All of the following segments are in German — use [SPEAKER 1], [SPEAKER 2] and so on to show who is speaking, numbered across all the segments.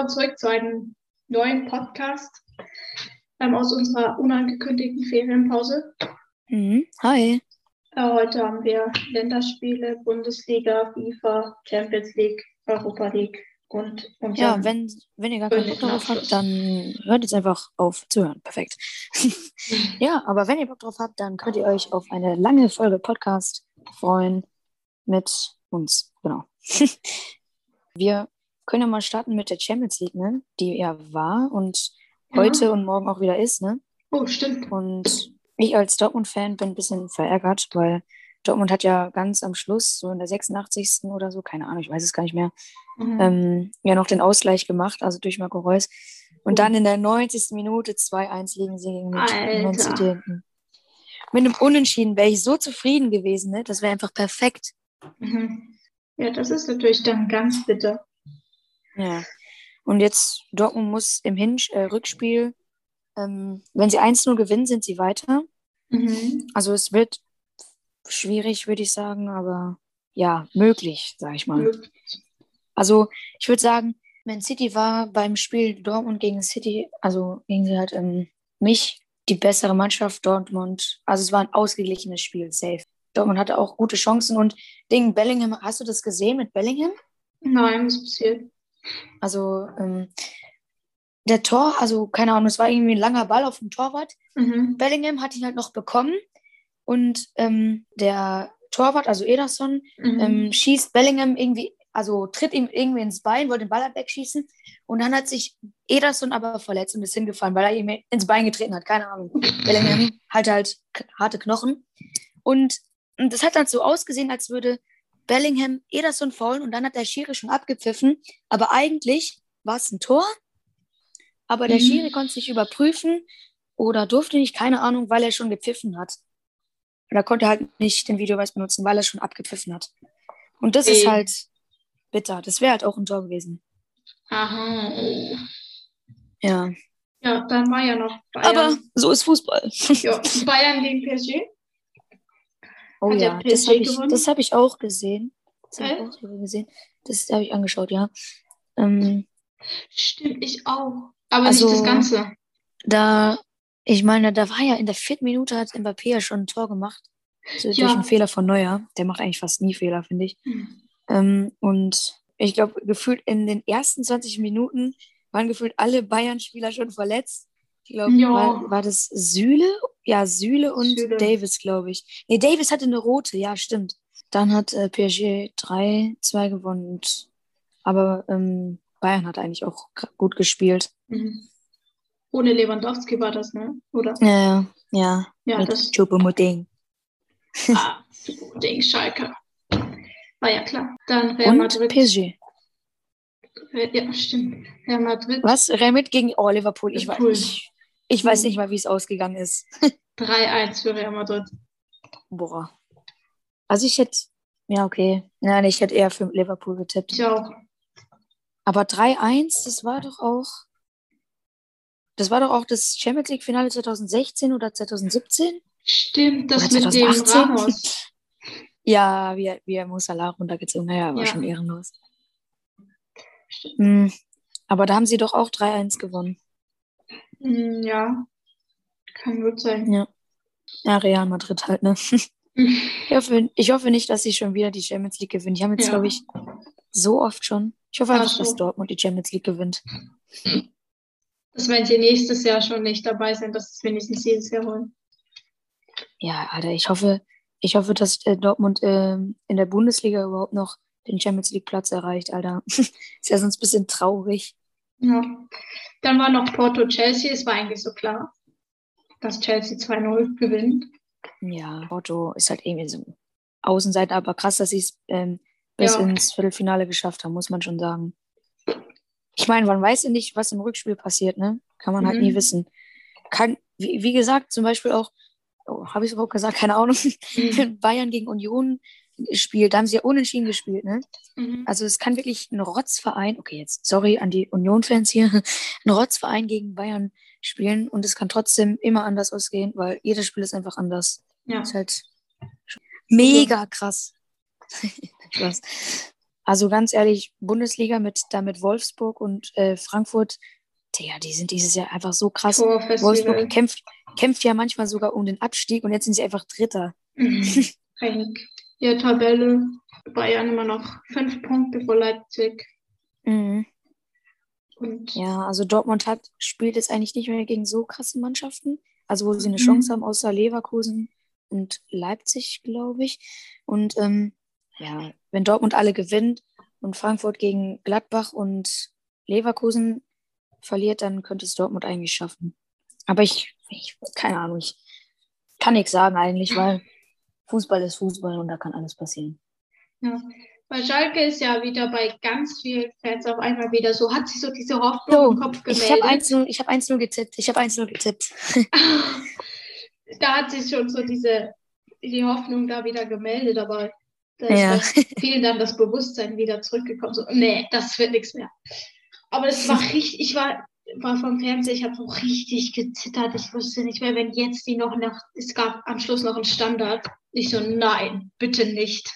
[SPEAKER 1] willkommen zurück zu einem neuen Podcast ähm, aus unserer unangekündigten Ferienpause.
[SPEAKER 2] Mhm. Hi.
[SPEAKER 1] Äh, heute haben wir Länderspiele, Bundesliga, FIFA, Champions League, Europa League und unser
[SPEAKER 2] Ja, wenn, wenn ihr gar keinen Bock darauf habt, dann hört jetzt einfach auf zu hören. Perfekt. ja, aber wenn ihr Bock drauf habt, dann könnt ihr euch auf eine lange Folge Podcast freuen mit uns. Genau. Wir können ja mal starten mit der Champions League, ne? Die ja war und
[SPEAKER 1] Ja.
[SPEAKER 2] heute und morgen auch wieder ist, ne?
[SPEAKER 1] Oh, stimmt.
[SPEAKER 2] Und ich als Dortmund-Fan bin ein bisschen verärgert, weil Dortmund hat ja ganz am Schluss, so in der 86. oder so, keine Ahnung, ich weiß es gar nicht mehr,
[SPEAKER 1] Mhm.
[SPEAKER 2] ähm, ja noch den Ausgleich gemacht, also durch Marco Reus. Und dann in der 90. Minute 2-1 liegen sie gegen
[SPEAKER 1] Alter.
[SPEAKER 2] City. Mit einem Unentschieden wäre ich so zufrieden gewesen, ne? Das wäre einfach perfekt.
[SPEAKER 1] Mhm. Ja, das ist natürlich dann ganz bitter.
[SPEAKER 2] Ja. Und jetzt, Dortmund muss im Hin äh, Rückspiel, ähm, wenn sie 1-0 gewinnen, sind sie weiter.
[SPEAKER 1] Mhm.
[SPEAKER 2] Also es wird schwierig, würde ich sagen, aber ja, möglich, sage ich mal. Also ich würde sagen, Man City war beim Spiel Dortmund gegen City, also gegen sie halt ähm, mich, die bessere Mannschaft Dortmund. Also es war ein ausgeglichenes Spiel, safe. Dortmund hatte auch gute Chancen und Ding Bellingham, hast du das gesehen mit Bellingham?
[SPEAKER 1] Nein, was passiert?
[SPEAKER 2] Also ähm, der Tor, also keine Ahnung, es war irgendwie ein langer Ball auf dem Torwart.
[SPEAKER 1] Mhm.
[SPEAKER 2] Bellingham hat ihn halt noch bekommen und ähm, der Torwart, also Ederson,
[SPEAKER 1] Mhm.
[SPEAKER 2] ähm, schießt Bellingham irgendwie, also tritt ihm irgendwie ins Bein, wollte den Ball halt wegschießen und dann hat sich Ederson aber verletzt und ist hingefallen, weil er ihm ins Bein getreten hat, keine Ahnung. Bellingham hat halt harte Knochen und, und das hat dann so ausgesehen, als würde Bellingham Ederson faulen und dann hat der Schiri schon abgepfiffen, aber eigentlich war es ein Tor, aber der
[SPEAKER 1] Mhm.
[SPEAKER 2] Schiri konnte es nicht überprüfen oder durfte nicht, keine Ahnung, weil er schon gepfiffen hat. Oder konnte halt nicht den Videobeweis benutzen, weil er schon abgepfiffen hat. Und das ist
[SPEAKER 1] Ey.
[SPEAKER 2] halt bitter. Das wäre halt auch ein Tor gewesen.
[SPEAKER 1] Aha.
[SPEAKER 2] Ja.
[SPEAKER 1] Ja, dann war ja noch
[SPEAKER 2] Aber
[SPEAKER 1] Bayern.
[SPEAKER 2] so ist Fußball.
[SPEAKER 1] Ja, Bayern gegen PSG.
[SPEAKER 2] Oh
[SPEAKER 1] Hat
[SPEAKER 2] ja, das habe ich, das hab ich auch gesehen. Das habe ich auch gesehen. Das habe ich angeschaut, ja. Ähm,
[SPEAKER 1] Stimmt, ich auch. Aber
[SPEAKER 2] Also-
[SPEAKER 1] nicht das Ganze.
[SPEAKER 2] da, ich meine, da war ja in der vierten Minute hat Mbappé ja schon ein Tor gemacht. So
[SPEAKER 1] Ja.
[SPEAKER 2] durch einen Fehler von Neuer. Der macht eigentlich fast nie Fehler, finde ich.
[SPEAKER 1] Mhm.
[SPEAKER 2] Ähm, und ich glaube, gefühlt in den ersten 20 Minuten waren gefühlt alle Bayern-Spieler schon verletzt. Ich glaube, war, war das Süle? Ja, Süle und
[SPEAKER 1] Süle.
[SPEAKER 2] Davis, glaube ich. Nee, Davis hatte eine rote, ja, stimmt. Dann hat äh, PSG 3-2 gewonnen. Aber ähm, Bayern hat eigentlich auch gut gespielt.
[SPEAKER 1] Mhm. Ohne Lewandowski war das, ne? Oder?
[SPEAKER 2] Ja, ja.
[SPEAKER 1] Ja,
[SPEAKER 2] mit
[SPEAKER 1] das
[SPEAKER 2] Choupo-Moting.
[SPEAKER 1] ah, Ding, Schalke. War ja klar. Dann Real
[SPEAKER 2] Und
[SPEAKER 1] Madrid.
[SPEAKER 2] PSG.
[SPEAKER 1] Ja, stimmt. Real Madrid
[SPEAKER 2] Was? Remit gegen oh, Liverpool. Ich,
[SPEAKER 1] Liverpool.
[SPEAKER 2] weiß, ich, ich weiß nicht mal, wie es ausgegangen ist.
[SPEAKER 1] 3-1 für Real Madrid.
[SPEAKER 2] Boah. Also ich hätte, ja, okay. Nein, ich hätte eher für Liverpool getippt.
[SPEAKER 1] Ich auch.
[SPEAKER 2] Aber 3-1, das war doch auch. Das war doch auch das Champions League-Finale 2016 oder 2017?
[SPEAKER 1] Stimmt, das mit dem
[SPEAKER 2] 2018?
[SPEAKER 1] Ramos.
[SPEAKER 2] Ja, wie, er- wie er Musala runtergezogen hat. Ja, war
[SPEAKER 1] Ja.
[SPEAKER 2] schon ehrenlos.
[SPEAKER 1] Stimmt.
[SPEAKER 2] Hm. Aber da haben sie doch auch 3-1 gewonnen.
[SPEAKER 1] Hm, Ja, kann gut sein.
[SPEAKER 2] Ja. Ja, Real Madrid halt, ne? Ich hoffe, ich hoffe nicht, dass sie schon wieder die Champions League gewinnen. Die haben jetzt,
[SPEAKER 1] Ja.
[SPEAKER 2] glaube ich, so oft schon. Ich hoffe
[SPEAKER 1] Ach
[SPEAKER 2] einfach,
[SPEAKER 1] so.
[SPEAKER 2] dass Dortmund die Champions League gewinnt.
[SPEAKER 1] Dass wenn sie nächstes Jahr schon nicht dabei sind, dass es wenigstens dieses Jahr holen.
[SPEAKER 2] Ja, Alter, ich hoffe, ich hoffe, dass äh, Dortmund ähm, in der Bundesliga überhaupt noch den Champions League Platz erreicht, Alter. Ist ja sonst ein bisschen traurig.
[SPEAKER 1] Ja. Dann war noch Porto Chelsea. Es war eigentlich so klar, dass Chelsea 2-0 gewinnt.
[SPEAKER 2] Ja, Porto ist halt irgendwie so Außenseiter, aber krass, dass sie es ähm, bis
[SPEAKER 1] Ja.
[SPEAKER 2] ins Viertelfinale geschafft haben, muss man schon sagen. Ich meine, man weiß ja nicht, was im Rückspiel passiert, ne? Kann man halt
[SPEAKER 1] Mhm.
[SPEAKER 2] nie wissen. Kann, wie, wie gesagt, zum Beispiel auch, oh, habe ich es überhaupt gesagt, keine Ahnung, wenn Bayern gegen Union spielt, da haben sie ja unentschieden gespielt, ne?
[SPEAKER 1] Mhm.
[SPEAKER 2] Also es kann wirklich ein Rotzverein, okay, jetzt sorry an die Union-Fans hier, ein Rotzverein gegen Bayern spielen und es kann trotzdem immer anders ausgehen, weil jedes Spiel ist einfach anders.
[SPEAKER 1] Ja.
[SPEAKER 2] Ist halt mega krass. Spaß. Also ganz ehrlich, Bundesliga mit, da mit Wolfsburg und äh, Frankfurt, Digga, die sind dieses Jahr einfach so krass. Wolfsburg kämpft, kämpft ja manchmal sogar um den Abstieg und jetzt sind sie einfach Dritter.
[SPEAKER 1] Mhm. Ja, Tabelle. Bayern immer noch fünf Punkte vor Leipzig.
[SPEAKER 2] Mhm.
[SPEAKER 1] Und
[SPEAKER 2] Ja, also Dortmund hat, spielt jetzt eigentlich nicht mehr gegen so krasse Mannschaften. Also wo sie eine
[SPEAKER 1] Mhm.
[SPEAKER 2] Chance haben, außer Leverkusen und Leipzig, glaube ich. Und ähm, ja, wenn Dortmund alle gewinnt und Frankfurt gegen Gladbach und Leverkusen verliert, dann könnte es Dortmund eigentlich schaffen. Aber ich, ich keine Ahnung, ich kann nichts sagen eigentlich, weil Fußball ist Fußball und da kann alles passieren.
[SPEAKER 1] ja. Bei Schalke ist ja wieder bei ganz vielen Fans auf einmal wieder so, hat sich so diese Hoffnung
[SPEAKER 2] So,
[SPEAKER 1] im Kopf
[SPEAKER 2] ich habe
[SPEAKER 1] gemeldet.
[SPEAKER 2] 1-0 ich hab 1-0 getippt. Ich habe 1-0 getippt.
[SPEAKER 1] da hat sich schon so diese die Hoffnung da wieder gemeldet, aber da
[SPEAKER 2] Ja.
[SPEAKER 1] ist bei vielen dann das Bewusstsein wieder zurückgekommen. So, nee, das wird nichts mehr. Aber es war richtig, ich war, war vom Fernseher, ich habe so richtig gezittert. Ich wusste nicht mehr, wenn jetzt die noch nach, es gab am Schluss noch einen Standard. Ich so, nein, bitte nicht.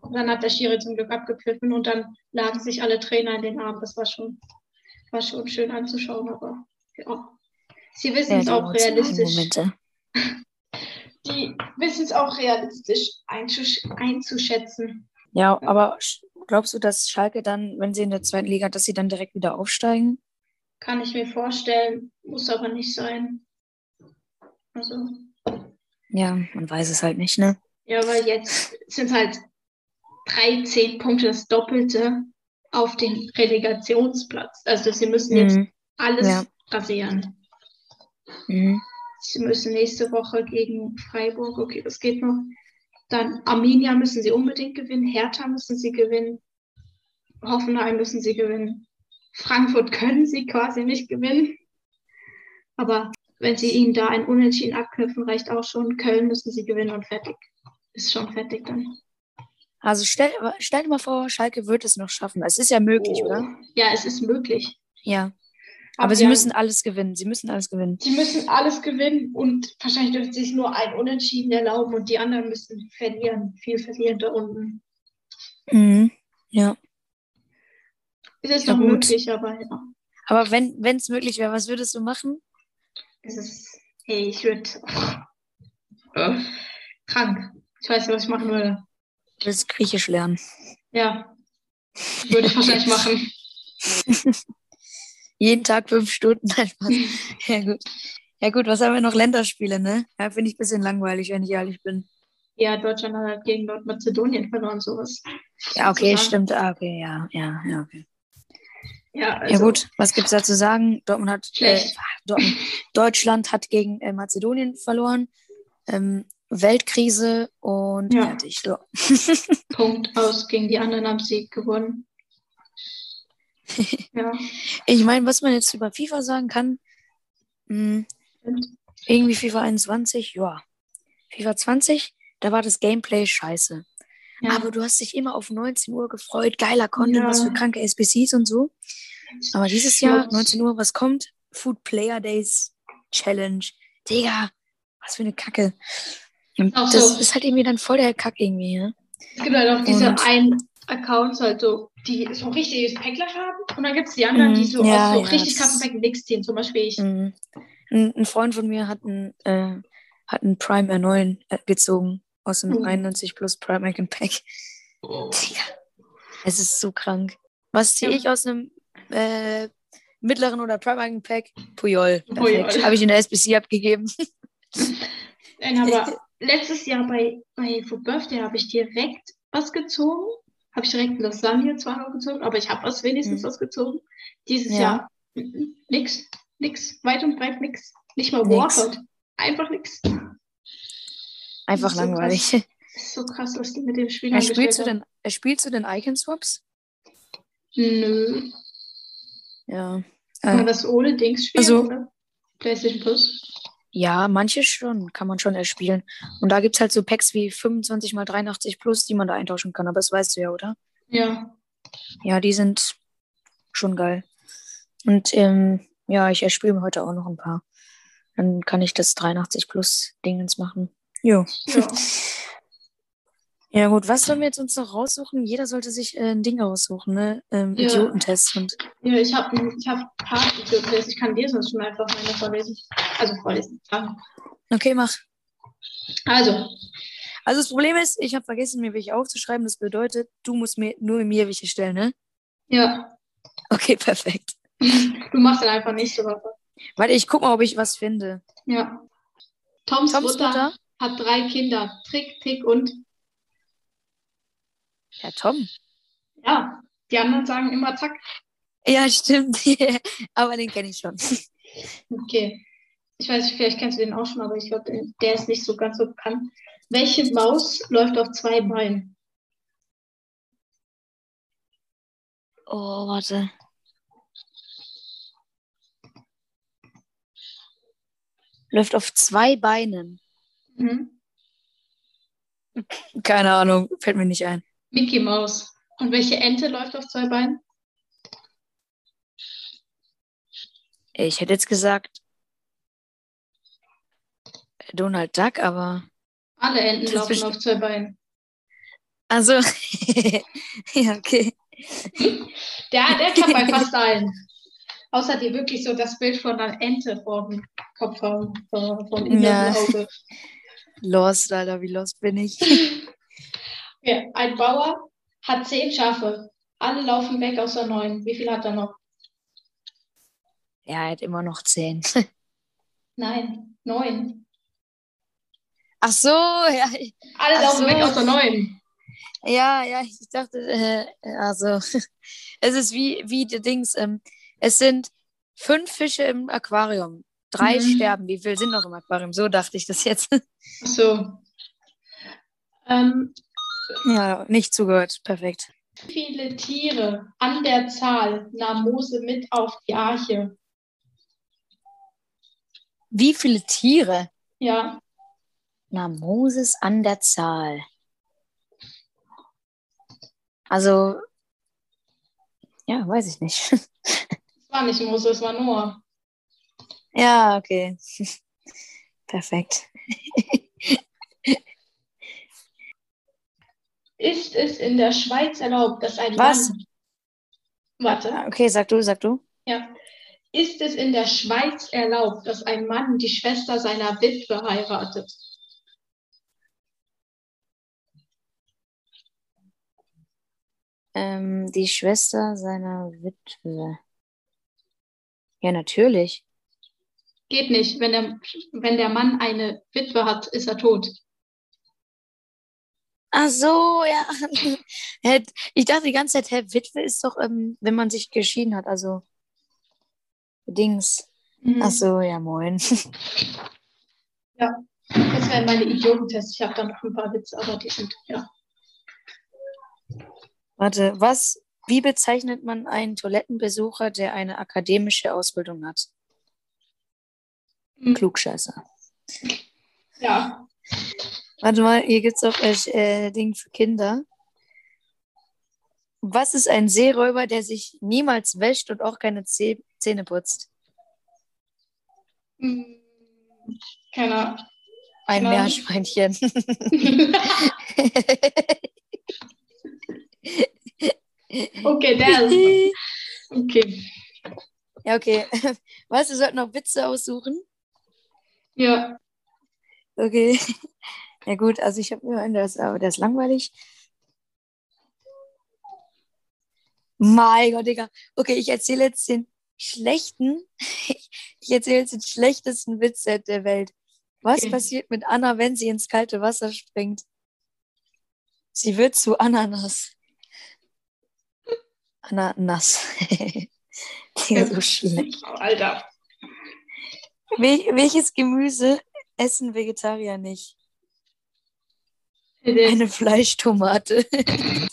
[SPEAKER 1] Und dann hat der Schiri zum Glück abgepfiffen und dann lagen sich alle Trainer in den Armen. Das war schon, war schon schön anzuschauen, aber ja. Sie wissen es auch realistisch. Die wissen es auch realistisch einzusch einzuschätzen.
[SPEAKER 2] Ja, aber glaubst du, dass Schalke dann, wenn sie in der zweiten Liga, dass sie dann direkt wieder aufsteigen?
[SPEAKER 1] Kann ich mir vorstellen, muss aber nicht sein. Also,
[SPEAKER 2] Ja, man weiß es halt nicht, ne?
[SPEAKER 1] ja, weil jetzt sind halt 13 Punkte das Doppelte auf den Relegationsplatz. Also sie müssen jetzt
[SPEAKER 2] Mhm.
[SPEAKER 1] alles
[SPEAKER 2] Ja.
[SPEAKER 1] rasieren.
[SPEAKER 2] Mhm.
[SPEAKER 1] Sie müssen nächste Woche gegen Freiburg, okay, das geht noch. Dann Arminia müssen sie unbedingt gewinnen, Hertha müssen sie gewinnen, Hoffenheim müssen sie gewinnen. Frankfurt können sie quasi nicht gewinnen. Aber wenn sie ihnen da ein Unentschieden abknüpfen, reicht auch schon. Köln müssen sie gewinnen und fertig. Ist schon fertig dann.
[SPEAKER 2] Also stell, stell dir mal vor, Schalke wird es noch schaffen. Es ist ja möglich,
[SPEAKER 1] Oh.
[SPEAKER 2] oder?
[SPEAKER 1] Ja, es ist möglich.
[SPEAKER 2] Ja. Aber sie müssen alles gewinnen. Sie müssen alles gewinnen.
[SPEAKER 1] Sie müssen alles gewinnen und wahrscheinlich dürfen sie sich nur ein Unentschieden erlauben und die anderen müssen verlieren, viel verlieren da unten.
[SPEAKER 2] Mhm. Ja.
[SPEAKER 1] Es ist
[SPEAKER 2] Ja,
[SPEAKER 1] noch
[SPEAKER 2] gut.
[SPEAKER 1] möglich, aber ja.
[SPEAKER 2] Aber wenn es möglich wäre, was würdest du machen?
[SPEAKER 1] Es ist, hey, ich würde äh, krank. Ich weiß nicht, was ich machen würde.
[SPEAKER 2] Du willst Griechisch lernen.
[SPEAKER 1] Ja, würde ich wahrscheinlich machen.
[SPEAKER 2] Jeden Tag fünf Stunden. Ja, gut. Ja, gut, was haben wir noch? Länderspiele, ne? Ja, finde ich ein bisschen langweilig, wenn ich ehrlich bin.
[SPEAKER 1] Ja, Deutschland hat halt gegen Nordmazedonien verloren, sowas.
[SPEAKER 2] Ja, okay, stimmt. Ah, okay, ja, ja, ja, okay.
[SPEAKER 1] Ja, also,
[SPEAKER 2] Ja, gut, was gibt's da zu sagen? Dortmund hat, äh. Dortmund, Deutschland hat gegen äh, Mazedonien verloren. Ähm, Weltkrise und
[SPEAKER 1] Ja.
[SPEAKER 2] fertig. So.
[SPEAKER 1] Punkt aus gegen die anderen am Sieg gewonnen. Ja,
[SPEAKER 2] Ich meine, was man jetzt über FIFA sagen kann, mh,
[SPEAKER 1] stimmt.
[SPEAKER 2] irgendwie FIFA 21, ja. FIFA 20, da war das Gameplay scheiße.
[SPEAKER 1] Ja.
[SPEAKER 2] Aber du hast dich immer auf 19 Uhr gefreut, geiler Content,
[SPEAKER 1] Ja.
[SPEAKER 2] was für kranke SBCs und so. Aber dieses Jahr,
[SPEAKER 1] Schmutz.
[SPEAKER 2] 19 Uhr, was kommt? Food Player Days Challenge. Digga, was für eine Kacke.
[SPEAKER 1] Ach
[SPEAKER 2] das
[SPEAKER 1] so.
[SPEAKER 2] ist halt irgendwie dann voll der Kack irgendwie, ne?
[SPEAKER 1] Es gibt halt auch diese
[SPEAKER 2] Und-
[SPEAKER 1] einen Accounts, halt so, die so richtiges Päckler haben. Und dann gibt es die anderen, die
[SPEAKER 2] Mhm,
[SPEAKER 1] so
[SPEAKER 2] ja,
[SPEAKER 1] aus so
[SPEAKER 2] ja,
[SPEAKER 1] richtig krassen Päcken nichts ziehen. Zum Beispiel ich.
[SPEAKER 2] Mhm. Ein, ein Freund von mir hat einen, äh, hat einen Prime R9 äh, gezogen aus dem
[SPEAKER 1] Mhm.
[SPEAKER 2] 91 Plus Prime Icon Pack. Digga, es ist so krank. Was ziehe
[SPEAKER 1] Ja.
[SPEAKER 2] ich aus einem äh, mittleren oder Prime Icon Pack? Puyol.
[SPEAKER 1] Puyol.
[SPEAKER 2] Perfekt. Habe ich in der SBC abgegeben.
[SPEAKER 1] Nein, aber letztes Jahr bei, bei For Birthday habe ich direkt was gezogen. Habe ich direkt ein Lasagne zwar noch gezogen, aber ich habe was wenigstens
[SPEAKER 2] Mhm.
[SPEAKER 1] was gezogen. Dieses
[SPEAKER 2] Ja.
[SPEAKER 1] Jahr mhm, nix, nix, weit und breit nix. Nicht mal. Warcode. Einfach nix.
[SPEAKER 2] Einfach
[SPEAKER 1] So
[SPEAKER 2] langweilig.
[SPEAKER 1] Das ist so krass, was die mit dem Spiel
[SPEAKER 2] Ja, spielst, du
[SPEAKER 1] angestellt haben.
[SPEAKER 2] denn, äh, spielst du denn Icon Swaps?
[SPEAKER 1] Nö.
[SPEAKER 2] Ja.
[SPEAKER 1] Kann man
[SPEAKER 2] Äh,
[SPEAKER 1] das ohne Dings spielen,
[SPEAKER 2] also-
[SPEAKER 1] oder? PlayStation Plus?
[SPEAKER 2] Ja, manche schon, kann man schon erspielen. Und da gibt es halt so Packs wie 25 x 83 Plus, die man da eintauschen kann. Aber das weißt du ja, oder?
[SPEAKER 1] Ja.
[SPEAKER 2] Ja, die sind schon geil. Und ähm, ja, ich erspiele mir heute auch noch ein paar. Dann kann ich das 83 Plus Dingens machen. Jo.
[SPEAKER 1] ja.
[SPEAKER 2] Ja, gut, was sollen wir jetzt uns noch raussuchen? Jeder sollte sich äh, ein Ding raussuchen, ne? Ähm,
[SPEAKER 1] Ja.
[SPEAKER 2] Idiotentest und.
[SPEAKER 1] Ja, ich habe ich hab ein paar Idioten, ich kann dir sonst schon einfach meine vorlesen. Also vorlesen. sagen.
[SPEAKER 2] Okay, mach.
[SPEAKER 1] Also,
[SPEAKER 2] Also das Problem ist, ich habe vergessen, mir welche aufzuschreiben. Das bedeutet, du musst mir nur mir welche stellen, ne?
[SPEAKER 1] ja,
[SPEAKER 2] Okay, perfekt.
[SPEAKER 1] du machst dann einfach nächste Woche.
[SPEAKER 2] Warte, ich guck mal, ob ich was finde.
[SPEAKER 1] Ja. Toms,
[SPEAKER 2] Toms
[SPEAKER 1] Mutter,
[SPEAKER 2] Mutter?
[SPEAKER 1] hat drei Kinder. Trick, Tick und
[SPEAKER 2] Ja, Tom.
[SPEAKER 1] ja. Die anderen sagen immer Zack.
[SPEAKER 2] Ja, stimmt. Aber den kenne ich schon.
[SPEAKER 1] Okay. Ich weiß nicht, vielleicht kennst du den auch schon, aber ich glaube, der- der ist nicht so ganz so bekannt. Welche Maus läuft auf zwei Beinen?
[SPEAKER 2] Oh, warte. Läuft auf zwei Beinen.
[SPEAKER 1] Mhm.
[SPEAKER 2] Keine Ahnung, fällt mir nicht ein.
[SPEAKER 1] Mickey Maus. Und welche Ente läuft auf zwei Beinen?
[SPEAKER 2] Ich hätte jetzt gesagt Donald Duck, aber.
[SPEAKER 1] Alle Enten laufen auf zwei Beinen.
[SPEAKER 2] Also. ja, okay.
[SPEAKER 1] Der, der klappt bei fast allen. Außer die wirklich so das Bild von einer Ente vor dem Kopf haben, vor- vom inneren
[SPEAKER 2] Ja.
[SPEAKER 1] Auge.
[SPEAKER 2] Lost, Alter, wie lost bin ich?
[SPEAKER 1] Okay. Ein Bauer hat zehn Schafe. Alle laufen weg außer neun. Wie viel hat er noch?
[SPEAKER 2] Ja, er hat immer noch zehn.
[SPEAKER 1] Nein, neun.
[SPEAKER 2] Ach so, ja.
[SPEAKER 1] Alle laufen
[SPEAKER 2] so.
[SPEAKER 1] weg außer neun.
[SPEAKER 2] Ja, ja, ich dachte, äh, also, es ist wie, wie die Dings, ähm, es sind fünf Fische im Aquarium. Drei
[SPEAKER 1] Mhm.
[SPEAKER 2] sterben. Wie viel sind noch im Aquarium? So dachte ich das jetzt.
[SPEAKER 1] Ach So. Ähm,
[SPEAKER 2] ja, nicht zugehört. Perfekt.
[SPEAKER 1] wie viele Tiere an der Zahl nahm Mose mit auf die Arche?
[SPEAKER 2] Wie viele Tiere
[SPEAKER 1] Ja,
[SPEAKER 2] nahm Moses an der Zahl? Also, ja, weiß ich nicht.
[SPEAKER 1] es war nicht Mose, es war Noah.
[SPEAKER 2] ja, okay. Perfekt.
[SPEAKER 1] Ist es in der Schweiz erlaubt, dass ein
[SPEAKER 2] Was?
[SPEAKER 1] Mann. Warte.
[SPEAKER 2] Okay, sag du, sag du.
[SPEAKER 1] Ja. Ist es in der Schweiz erlaubt, dass ein Mann die Schwester seiner Witwe heiratet?
[SPEAKER 2] Ähm, die Schwester seiner Witwe. Ja, natürlich.
[SPEAKER 1] Geht nicht. Wenn der, wenn der Mann eine Witwe hat, ist er tot.
[SPEAKER 2] Ach so, ja. Ich dachte die ganze Zeit, hä, Witwe ist doch, ähm, wenn man sich geschieden hat, also Dings.
[SPEAKER 1] Mhm.
[SPEAKER 2] Ach so, ja, moin.
[SPEAKER 1] Das wären meine Idiotentests. Ich habe da noch ein paar Witze, aber die sind, ja.
[SPEAKER 2] Warte, was, wie bezeichnet man einen Toilettenbesucher, der eine akademische Ausbildung hat?
[SPEAKER 1] Mhm.
[SPEAKER 2] Klugscheißer.
[SPEAKER 1] Ja.
[SPEAKER 2] Warte mal, hier gibt es auch äh, äh, Ding für Kinder. Was ist ein Seeräuber, der sich niemals wäscht und auch keine Zäh Zähne putzt?
[SPEAKER 1] Hm, Keine Ahnung.
[SPEAKER 2] Ein
[SPEAKER 1] Ja.
[SPEAKER 2] Meerschweinchen.
[SPEAKER 1] okay, der ist. Okay.
[SPEAKER 2] ja, okay. Was, wir sollten noch Witze aussuchen?
[SPEAKER 1] Ja.
[SPEAKER 2] Okay. Ja gut, also ich habe mir ist, aber der ist langweilig. Mein Gott, Digga. Okay, ich erzähle jetzt den schlechten, ich erzähle jetzt den schlechtesten Witz der Welt. Was
[SPEAKER 1] Okay.
[SPEAKER 2] passiert mit Anna, wenn sie ins kalte Wasser springt? Sie wird zu Ananas. Ananas. Digga, so schlecht.
[SPEAKER 1] Alter.
[SPEAKER 2] Wel welches Gemüse essen Vegetarier nicht? Eine Fleischtomate.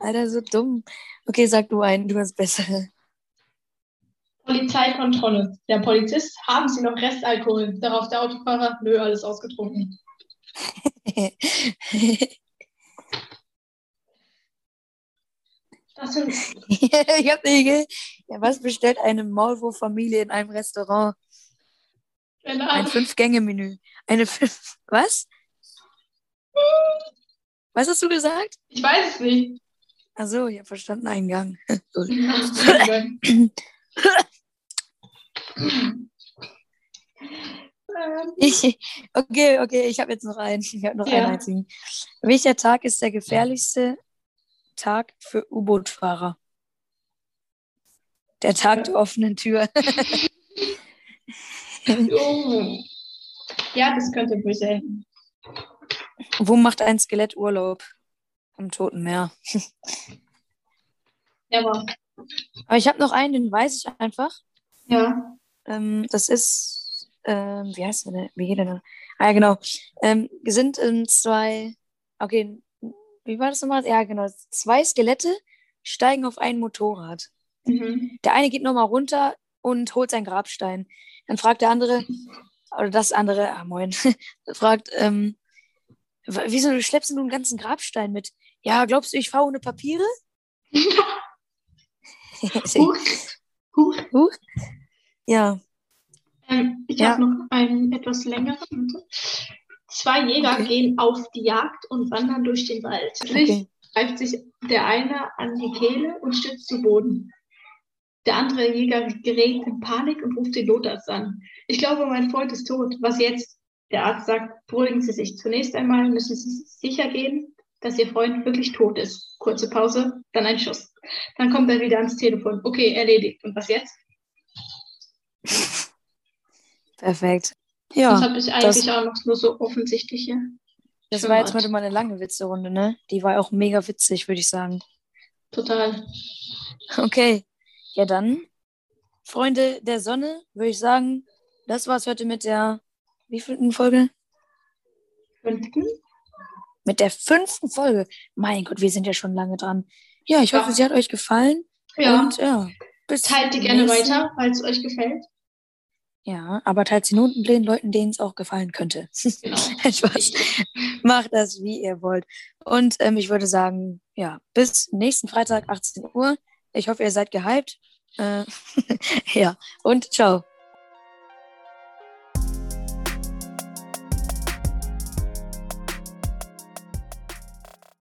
[SPEAKER 2] Alter, so dumm. Okay, sag du einen, du hast bessere.
[SPEAKER 1] Polizeikontrolle. Der Polizist, haben Sie noch Restalkohol? Darauf der Autofahrer, nö, alles ausgetrunken. Das sind,
[SPEAKER 2] ich hab nicht ja, Was bestellt eine Maulwurf-Familie in einem Restaurant? Ein. Fünf-Gänge-Menü. Eine fünf. Was? Was hast du gesagt?
[SPEAKER 1] Ich weiß es nicht.
[SPEAKER 2] Achso, ich habe verstanden, Eingang. Ich, okay, okay, ich habe jetzt noch einen. Ich habe noch
[SPEAKER 1] Ja.
[SPEAKER 2] einen einzigen. Welcher Tag ist der gefährlichste Tag für U-Boot-Fahrer? Der Tag der offenen Tür.
[SPEAKER 1] oh. Ja, das könnte böse enden.
[SPEAKER 2] Wo macht ein Skelett Urlaub? Am Toten Meer.
[SPEAKER 1] Ja, aber,
[SPEAKER 2] Aber ich habe noch einen, den weiß ich einfach.
[SPEAKER 1] ja.
[SPEAKER 2] Ähm, das ist, ähm, wie heißt der denn? Wie geht der denn? Ah ja, genau. Ähm, sind ähm, zwei, okay, wie war das nochmal? Ja, genau. Zwei Skelette steigen auf ein Motorrad.
[SPEAKER 1] Mhm.
[SPEAKER 2] Der eine geht nochmal runter und holt seinen Grabstein. Dann fragt der andere, oder das andere, ah moin, fragt, ähm, wieso schleppst du einen ganzen Grabstein mit? Ja, glaubst du, ich fahre ohne Papiere?
[SPEAKER 1] Huch. Huch.
[SPEAKER 2] Huch. Ja,
[SPEAKER 1] Ähm, ich
[SPEAKER 2] Ja.
[SPEAKER 1] habe noch einen etwas längeren. Zwei Jäger
[SPEAKER 2] Okay.
[SPEAKER 1] gehen auf die Jagd und wandern durch den Wald. Plötzlich
[SPEAKER 2] okay.
[SPEAKER 1] greift sich der eine an die Kehle und stürzt zu Boden. Der andere Jäger gerät in Panik und ruft den Notarzt an. Ich glaube, mein Freund ist tot. Was jetzt? Der Arzt sagt, beruhigen Sie sich. Zunächst einmal müssen Sie sicher gehen, dass Ihr Freund wirklich tot ist. Kurze Pause, dann ein Schuss. Dann kommt er wieder ans Telefon. Okay, erledigt. Und was jetzt?
[SPEAKER 2] Perfekt.
[SPEAKER 1] Das
[SPEAKER 2] Ja,
[SPEAKER 1] habe ich eigentlich auch noch nur so offensichtliche.
[SPEAKER 2] das war jetzt heute mal eine lange Witze-Runde, ne? Die war auch mega witzig, würde ich sagen.
[SPEAKER 1] Total.
[SPEAKER 2] Okay, ja dann, Freunde der Sonne, würde ich sagen, das war's heute mit der wievielten Folge?
[SPEAKER 1] Fünften?
[SPEAKER 2] Mit der fünften Folge. Mein Gott, wir sind ja schon lange dran. Ja, ich
[SPEAKER 1] Ja.
[SPEAKER 2] hoffe, sie hat euch gefallen.
[SPEAKER 1] Ja.
[SPEAKER 2] Und ja, bis
[SPEAKER 1] Teilt die gerne weiter, falls es euch gefällt.
[SPEAKER 2] Ja, aber teilt sie nur den Leuten, denen es auch gefallen könnte.
[SPEAKER 1] Genau.
[SPEAKER 2] Spaß. Macht das, wie ihr wollt. Und ähm, ich würde sagen, ja, bis nächsten Freitag, 18 Uhr. Ich hoffe, ihr seid gehypt. Äh, ja, und ciao.